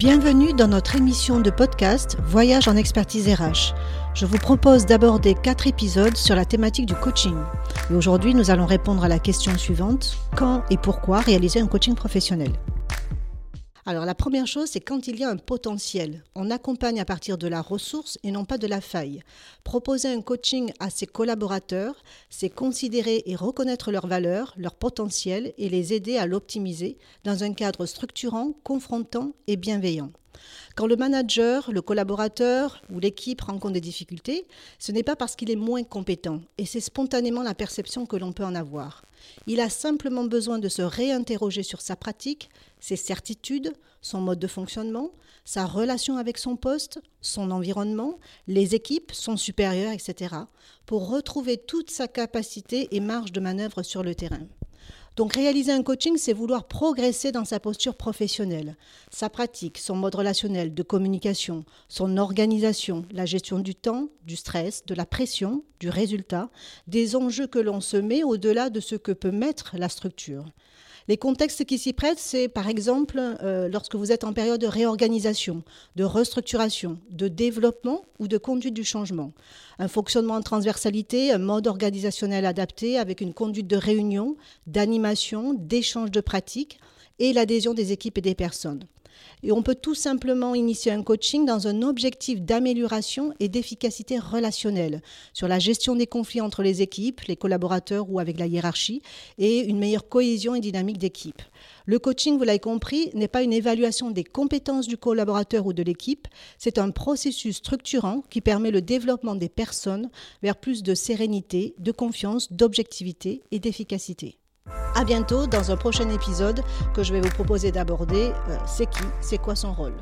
Bienvenue dans notre émission de podcast Voyage en expertise RH. Je vous propose d'aborder quatre épisodes sur la thématique du coaching. Et aujourd'hui, nous allons répondre à la question suivante quand et pourquoi réaliser un coaching professionnel? Alors la première chose, c'est quand il y a un potentiel. On accompagne à partir de la ressource et non pas de la faille. Proposer un coaching à ses collaborateurs, c'est considérer et reconnaître leurs valeurs, leur potentiel et les aider à l'optimiser dans un cadre structurant, confrontant et bienveillant. Quand le manager, le collaborateur ou l'équipe rencontre des difficultés, ce n'est pas parce qu'il est moins compétent, et c'est spontanément la perception que l'on peut en avoir. Il a simplement besoin de se réinterroger sur sa pratique, ses certitudes, son mode de fonctionnement, sa relation avec son poste, son environnement, les équipes, son supérieur, etc., pour retrouver toute sa capacité et marge de manœuvre sur le terrain. Donc réaliser un coaching, c'est vouloir progresser dans sa posture professionnelle, sa pratique, son mode relationnel de communication, son organisation, la gestion du temps, du stress, de la pression, du résultat, des enjeux que l'on se met au-delà de ce que peut mettre la structure. Les contextes qui s'y prêtent, c'est par exemple euh, lorsque vous êtes en période de réorganisation, de restructuration, de développement ou de conduite du changement. Un fonctionnement en transversalité, un mode organisationnel adapté avec une conduite de réunion, d'animation, d'échange de pratiques et l'adhésion des équipes et des personnes. Et on peut tout simplement initier un coaching dans un objectif d'amélioration et d'efficacité relationnelle sur la gestion des conflits entre les équipes, les collaborateurs ou avec la hiérarchie et une meilleure cohésion et dynamique d'équipe. Le coaching, vous l'avez compris, n'est pas une évaluation des compétences du collaborateur ou de l'équipe, c'est un processus structurant qui permet le développement des personnes vers plus de sérénité, de confiance, d'objectivité et d'efficacité. À bientôt dans un prochain épisode que je vais vous proposer d'aborder euh, c'est qui, c'est quoi son rôle.